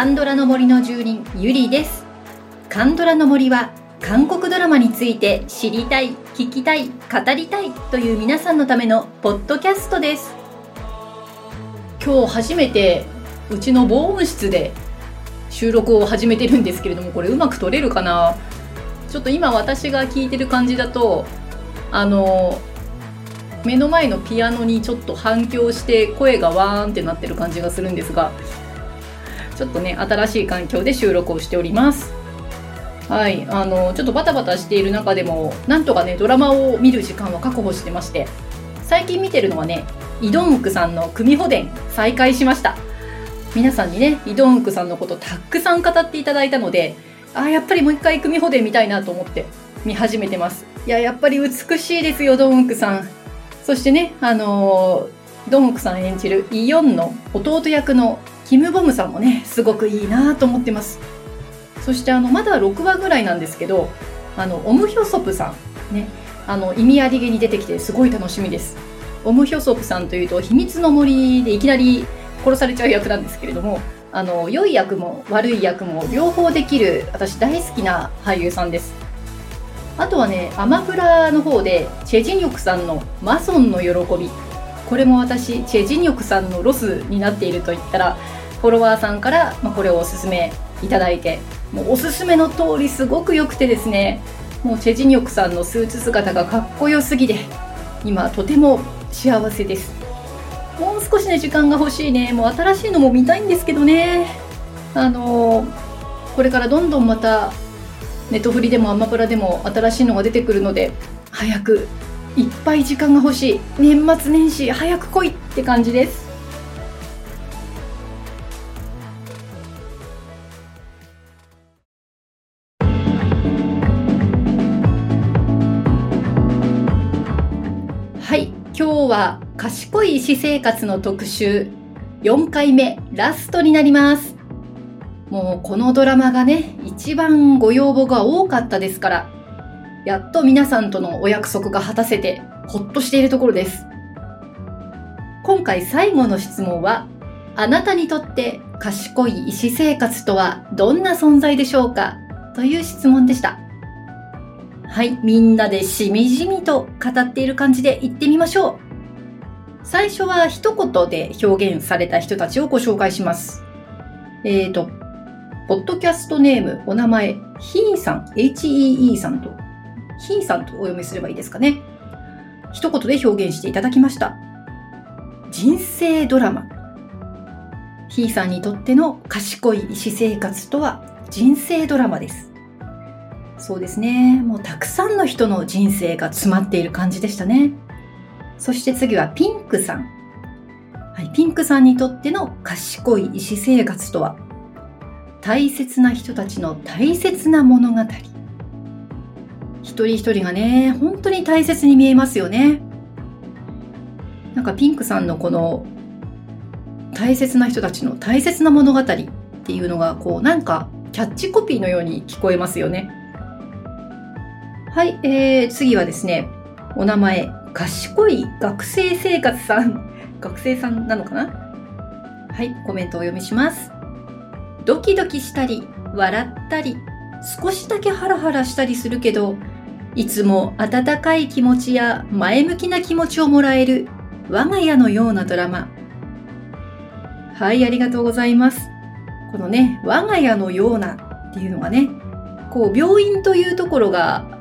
カンドラの森の住人ゆりです。カンドラの森は韓国ドラマについて知りたい聞きたい語りたいという皆さんのためのポッドキャストです。今日初めてうちの防音室で収録を始めてるんですけれどもこれうまく撮れるかな？ちょっと今私が聞いてる感じだとあの目の前のピアノにちょっと反響して声がワーンってなってる感じがするんですがちょっとね新しい環境で収録をしております。はいあのちょっとバタバタしている中でもなんとかねドラマを見る時間は確保してまして最近見てるのはねイドンクさんの組保伝再開しました。皆さんにねイドンクさんのことたくさん語っていただいたのであやっぱりもう一回組保伝見たいなと思って見始めてます。いややっぱり美しいですよドンウクさん。そしてねあのドンウクさん演じるイ・ヨンの弟役のキム・ボムさんもねすごくいいなと思ってます。そしてあのまだ6話ぐらいなんですけどあのオムヒョソプさんねあの意味ありげに出てきてすごい楽しみです。オムヒョソプさんというと秘密の森でいきなり殺されちゃう役なんですけれどもあの良い役も悪い役も両方できる私大好きな俳優さんです。あとはねアマプラの方でチェジニョクさんの「マソンの喜び」これも私チェジニョクさんのロスになっていると言ったらフォロワーさんから、まあ、これをおすすめいただいてもうおすすめの通りすごく良くてですねもうチェジニョクさんのスーツ姿がかっこよすぎで今とても幸せです。もう少しね時間が欲しいね。もう新しいのも見たいんですけどね。あのー、これからどんどんまたネットフリでもアマプラでも新しいのが出てくるので早くいっぱい時間が欲しい。年末年始早く来いって感じです。は賢い私生活の特集4回目ラストになりますもうこのドラマがね、一番ご要望が多かったですから、やっと皆さんとのお約束が果たせて、ほっとしているところです。今回最後の質問は、あなたにとって賢い医師生活とはどんな存在でしょうか？という質問でした。はい、みんなでしみじみと語っている感じで言ってみましょう。最初は一言で表現された人たちをご紹介します。えーと、ポッドキャストネーム、お名前、ヒーさん、HEE さんと、ヒーさんとお読みすればいいですかね。一言で表現していただきました。人生ドラマ。ヒーさんにとっての賢い医師生活とは人生ドラマです。そうですね。もうたくさんの人の人生が詰まっている感じでしたね。そして次はピンクさん。はい、ピンクさんにとっての賢い医師生活とは？大切な人たちの大切な物語。一人一人がね本当に大切に見えますよね。なんかピンクさんのこの大切な人たちの大切な物語っていうのがこうなんかキャッチコピーのように聞こえますよね。はい、えー、次はですねお名前。賢い学生生活さん。学生さんなのかな？はいコメントをお読みします。ドキドキしたり笑ったり少しだけハラハラしたりするけどいつも温かい気持ちや前向きな気持ちをもらえる我が家のようなドラマ。はいありがとうございます。このね我が家のようなっていうのがねこう病院というところが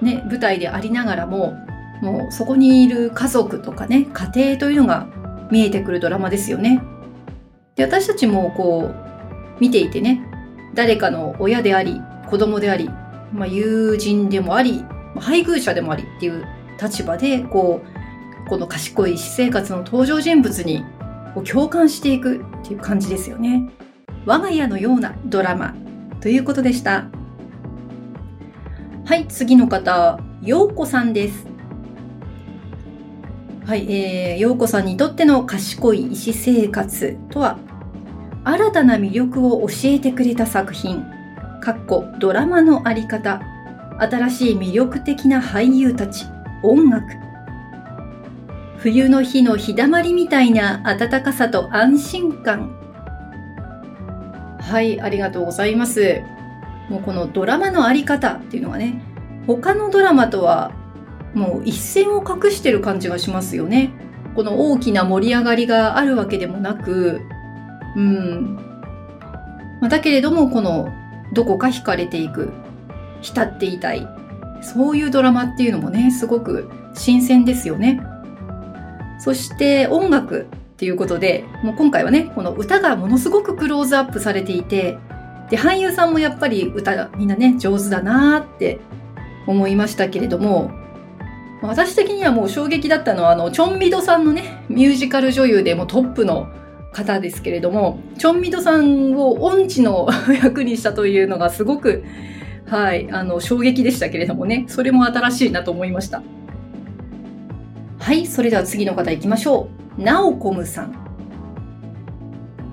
ね舞台でありながらももうそこにいる家族とかね家庭というのが見えてくるドラマですよねで私たちもこう見ていてね、誰かの親であり、子供であり、まあ、友人でもあり、配偶者でもありっていう立場で、こう、この賢い私生活の登場人物にこう共感していくっていう感じですよね。我が家のようなドラマということでした。はい、次の方、ようこさんです。はい、えー、ようこさんにとっての賢い医師生活とは？新たな魅力を教えてくれた作品、かっこドラマのあり方、新しい魅力的な俳優たち、音楽。冬の日の日だまりみたいな暖かさと安心感。はい、ありがとうございます。もうこのドラマのあり方っていうのがね、他のドラマとはもう一線を画してる感じがしますよね。この大きな盛り上がりがあるわけでもなく、うん。ま、だけれども、このどこか惹かれていく、浸っていたい。そういうドラマっていうのもね、すごく新鮮ですよね。そして音楽っていうことで、もう今回はね、この歌がものすごくクローズアップされていて、で、俳優さんもやっぱり歌がみんなね、上手だなーって思いましたけれども、私的にはもう衝撃だったのは、あの、チョンミドさんのね、ミュージカル女優でもトップの方ですけれども、チョンミドさんを音痴の 役にしたというのがすごく、はい、あの、衝撃でしたけれどもね、それも新しいなと思いました。はい、それでは次の方行きましょう。ナオコムさん。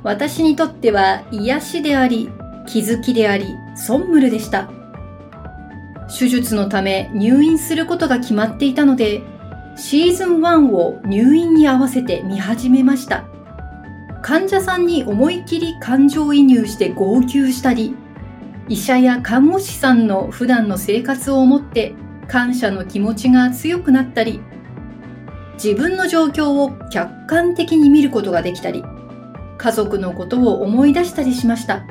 私にとっては癒しであり、気づきであり、ソンムルでした。手術のため入院することが決まっていたので、シーズン1を入院に合わせて見始めました。患者さんに思い切り感情移入して号泣したり、医者や看護師さんの普段の生活を思って感謝の気持ちが強くなったり、自分の状況を客観的に見ることができたり、家族のことを思い出したりしました。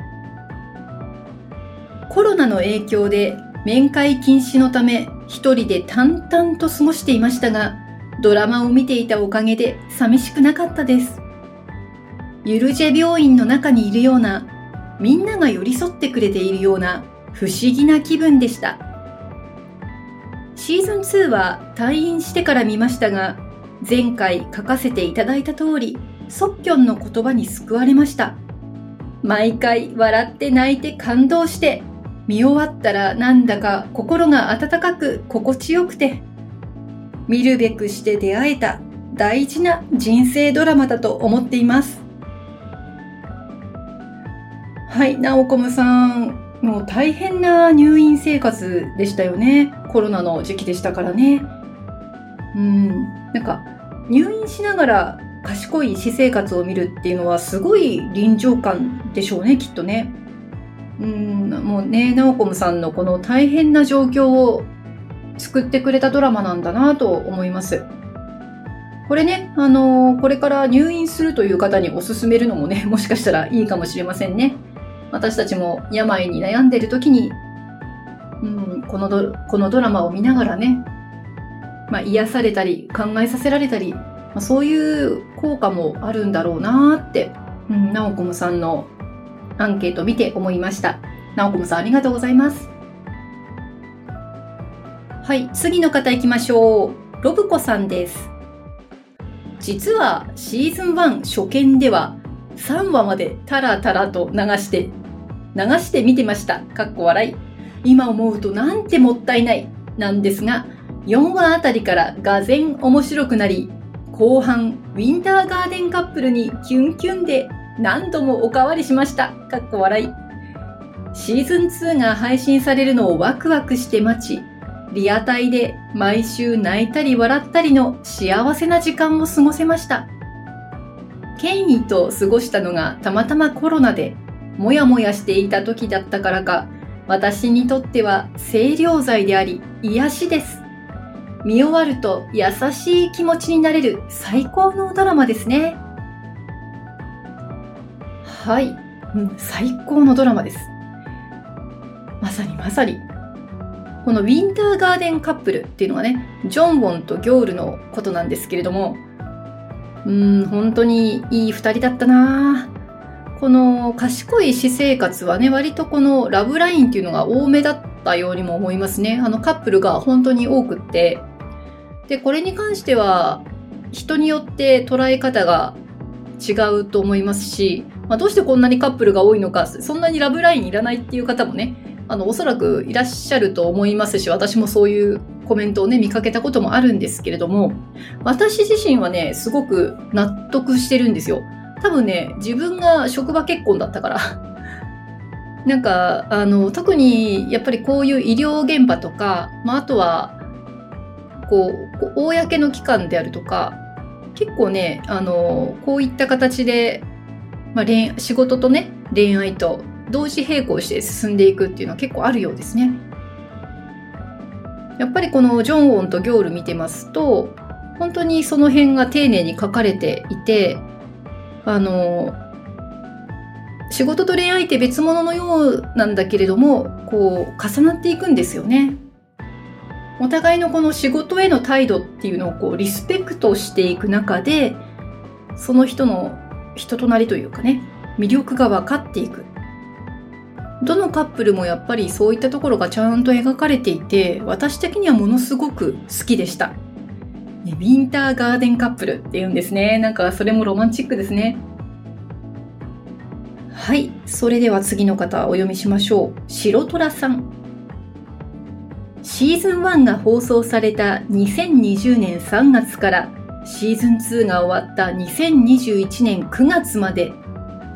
コロナの影響で面会禁止のため一人で淡々と過ごしていましたが、ドラマを見ていたおかげで寂しくなかったです。ゆるジェ病院の中にいるような、みんなが寄り添ってくれているような不思議な気分でした。シーズン2は退院してから見ましたが、前回書かせていただいた通り、ソッキョンの言葉に救われました。毎回笑って泣いて感動して見終わったらなんだか心が温かく心地よくて、見るべくして出会えた大事な人生ドラマだと思っています。はい、ナオコムさん、もう大変な入院生活でしたよね。コロナの時期でしたからね。うん、なんか入院しながら賢い私生活を見るっていうのはすごい臨場感でしょうね、きっとね。うん、もうね、ナオコムさんのこの大変な状況を作ってくれたドラマなんだなと思います。これね、あのー、これから入院するという方におすすめるのもね、もしかしたらいいかもしれませんね。私たちも病に悩んでる時に、うん、このドこのドラマを見ながらね、まあ、癒されたり考えさせられたり、まあ、そういう効果もあるんだろうなって、うん、ナオコムさんのアンケートを見て思いました。なおこもさんありがとうございます。はい、次の方行きましょう。ロブコさんです。実はシーズン1初見では3話までタラタラと流して、流して見てました。かっこ笑い。今思うとなんてもったいない。なんですが、4話あたりからがぜ面白くなり、後半、ウィンターガーデンカップルにキュンキュンで何度もおかわりしました。かっこ笑い。シーズン2が配信されるのをワクワクして待ち、リアタイで毎週泣いたり笑ったりの幸せな時間を過ごせました。権威と過ごしたのがたまたまコロナで、もやもやしていた時だったからか、私にとっては清涼剤であり、癒しです。見終わると優しい気持ちになれる最高のドラマですね。はい、うん、最高のドラマです。まさにまさに。このウィンターガーデンカップルっていうのはね、ジョンウォンとギョールのことなんですけれども、うん、本当にいい二人だったなこの賢い私生活はね、割とこのラブラインっていうのが多めだったようにも思いますね。あのカップルが本当に多くって。で、これに関しては、人によって捉え方が違うと思いますし、まあ、どうしてこんなにカップルが多いのか、そんなにラブラインいらないっていう方もね、あの、おそらくいらっしゃると思いますし、私もそういうコメントをね、見かけたこともあるんですけれども、私自身はね、すごく納得してるんですよ。多分ね、自分が職場結婚だったから。なんか、あの、特にやっぱりこういう医療現場とか、まあ、あとは、こう、公の機関であるとか、結構ね、あの、こういった形で、まあ、恋仕事とね、恋愛と同時並行して進んでいくっていうのは結構あるようですね。やっぱりこのジョンウォンとギョール見てますと、本当にその辺が丁寧に書かれていて、あの、仕事と恋愛って別物のようなんだけれども、こう、重なっていくんですよね。お互いのこの仕事への態度っていうのをこうリスペクトしていく中でその人の人となりというかね魅力が分かっていく。どのカップルもやっぱりそういったところがちゃんと描かれていて私的にはものすごく好きでした。ウィンターガーデンカップルっていうんですね。なんかそれもロマンチックですね。はいそれでは次の方お読みしましょう。白虎さん。シーズン1が放送された2020年3月からシーズン2が終わった2021年9月まで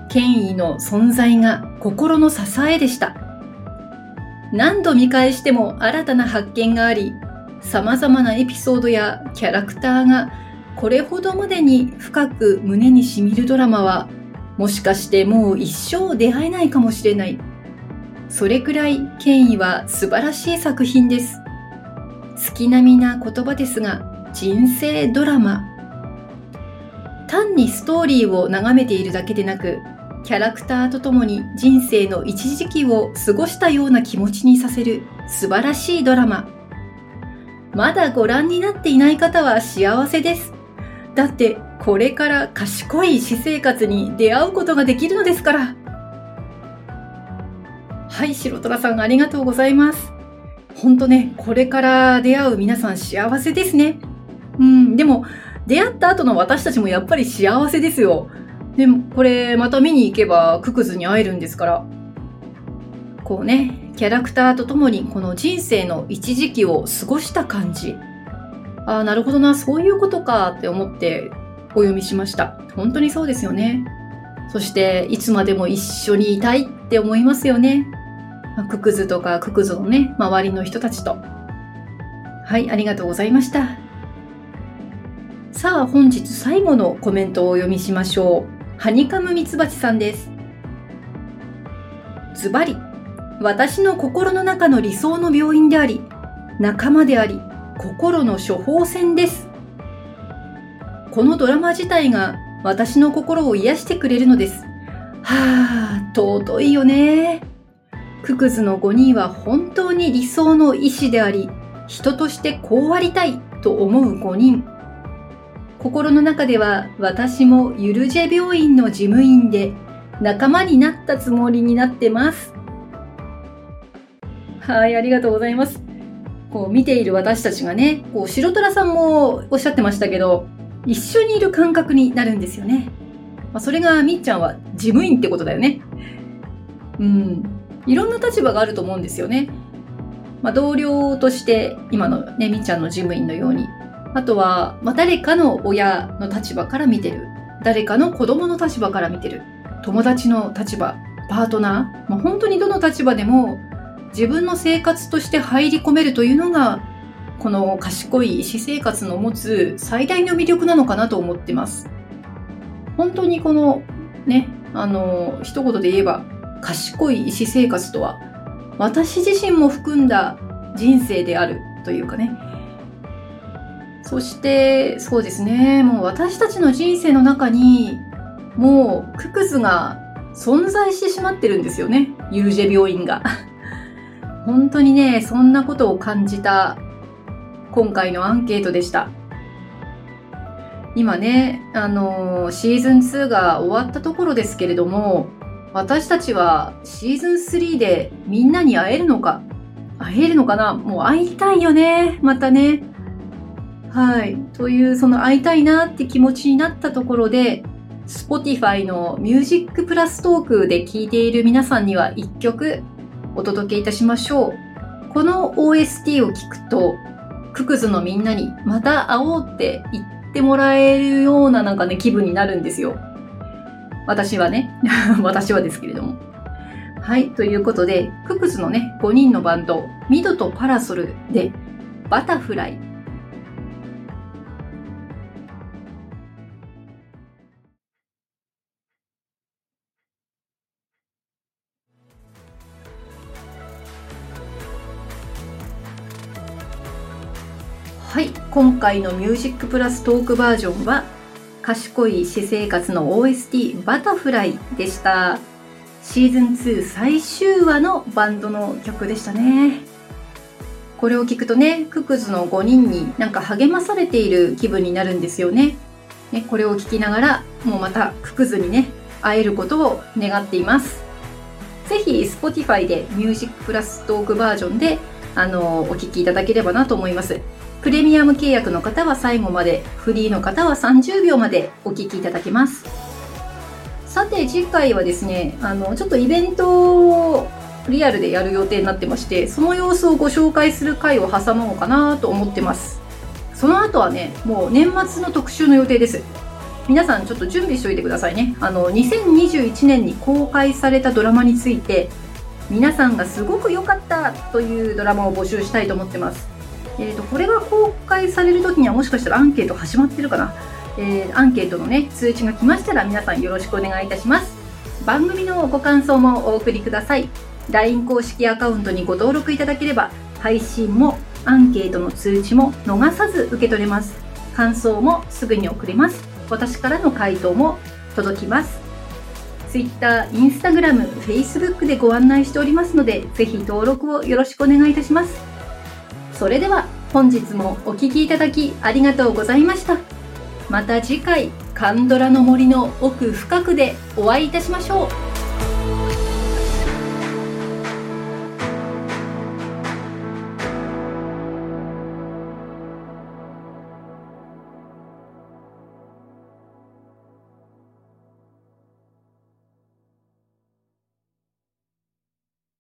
権威の存在が心の支えでした。何度見返しても新たな発見があり、様々なエピソードやキャラクターがこれほどまでに深く胸に染みるドラマはもしかしてもう一生出会えないかもしれないそれくらい権威は素晴らしい作品です。月並みな言葉ですが、人生ドラマ。単にストーリーを眺めているだけでなく、キャラクターとともに人生の一時期を過ごしたような気持ちにさせる素晴らしいドラマ。まだご覧になっていない方は幸せです。だってこれから賢い私生活に出会うことができるのですから。はい、白虎さんありがとうございます。ほんとね、これから出会う皆さん幸せですね。うん、でも、出会った後の私たちもやっぱり幸せですよ。でも、これ、また見に行けば、ククズに会えるんですから。こうね、キャラクターと共にこの人生の一時期を過ごした感じ。ああ、なるほどな、そういうことかって思ってお読みしました。本当にそうですよね。そして、いつまでも一緒にいたいって思いますよね。ククズとかククズのね、周りの人たちと。はい、ありがとうございました。さあ、本日最後のコメントをお読みしましょう。ハニカムミツバチさんです。ズバリ、私の心の中の理想の病院であり、仲間であり、心の処方箋です。このドラマ自体が私の心を癒してくれるのです。はあ、尊いよね。ククズの5人は本当に理想の医師であり、人としてこうありたいと思う5人。心の中では私もユルジェ病院の事務員で仲間になったつもりになってます。はい、ありがとうございます。こう見ている私たちがね、こう白虎さんもおっしゃってましたけど、一緒にいる感覚になるんですよね。まあ、それがみっちゃんは事務員ってことだよね。うん。いろんな立場があると思うんですよね。まあ、同僚として今のね、みっちゃんの事務員のように。あとは、まあ、誰かの親の立場から見てる。誰かの子供の立場から見てる。友達の立場、パートナー。まあ、本当にどの立場でも自分の生活として入り込めるというのが、この賢い私生活の持つ最大の魅力なのかなと思ってます。本当にこのね、あの、一言で言えば、賢い医師生活とは私自身も含んだ人生であるというかねそしてそうですねもう私たちの人生の中にもうククズが存在してしまってるんですよねユルジェ病院が 本当にねそんなことを感じた今回のアンケートでした今ねあのシーズン2が終わったところですけれども私たちはシーズン3でみんなに会えるのか会えるのかな？もう会いたいよね。またね。はい。という、その会いたいなって気持ちになったところで、Spotify のミュージックプラストークで聴いている皆さんには一曲お届けいたしましょう。この OST を聞くと、ククズのみんなにまた会おうって言ってもらえるようななんかね、気分になるんですよ。私はね、私はですけれども。はい、ということで、ククスのね、5人のバンド、ミドとパラソルで、バタフライ今回の「ミュージックプラストークバージョンは賢い私生活の OST バタフライでした。シーズン2最終話のバンドの曲でしたね。これを聞くとねククズの5人になんか励まされている気分になるんですよね。ねこれを聞きながらもうまたククズにね会えることを願っています。ぜひ Spotify でミュージックプラストークバージョンであのお聞きいただければなと思います。プレミアム契約の方は最後まで、フリーの方は30秒までお聞きいただけます。さて次回はですね、あの、ちょっとイベントをリアルでやる予定になってまして、その様子をご紹介する回を挟もうかなと思ってます。その後はね、もう年末の特集の予定です。皆さんちょっと準備しておいてくださいね。あの、2021年に公開されたドラマについて、皆さんがすごく良かったというドラマを募集したいと思ってます。えーと、これが公開される時にはもしかしたらアンケート始まってるかな、えー、アンケートのね通知が来ましたら皆さんよろしくお願いいたします。番組のご感想もお送りください。LINE 公式アカウントにご登録いただければ配信もアンケートの通知も逃さず受け取れます。感想もすぐに送れます。私からの回答も届きます。Twitter、Instagram、Facebook でご案内しておりますのでぜひ登録をよろしくお願いいたします。それでは本日もお聴きいただきありがとうございました。また次回、カンドラの森の奥深くでお会いいたしましょう。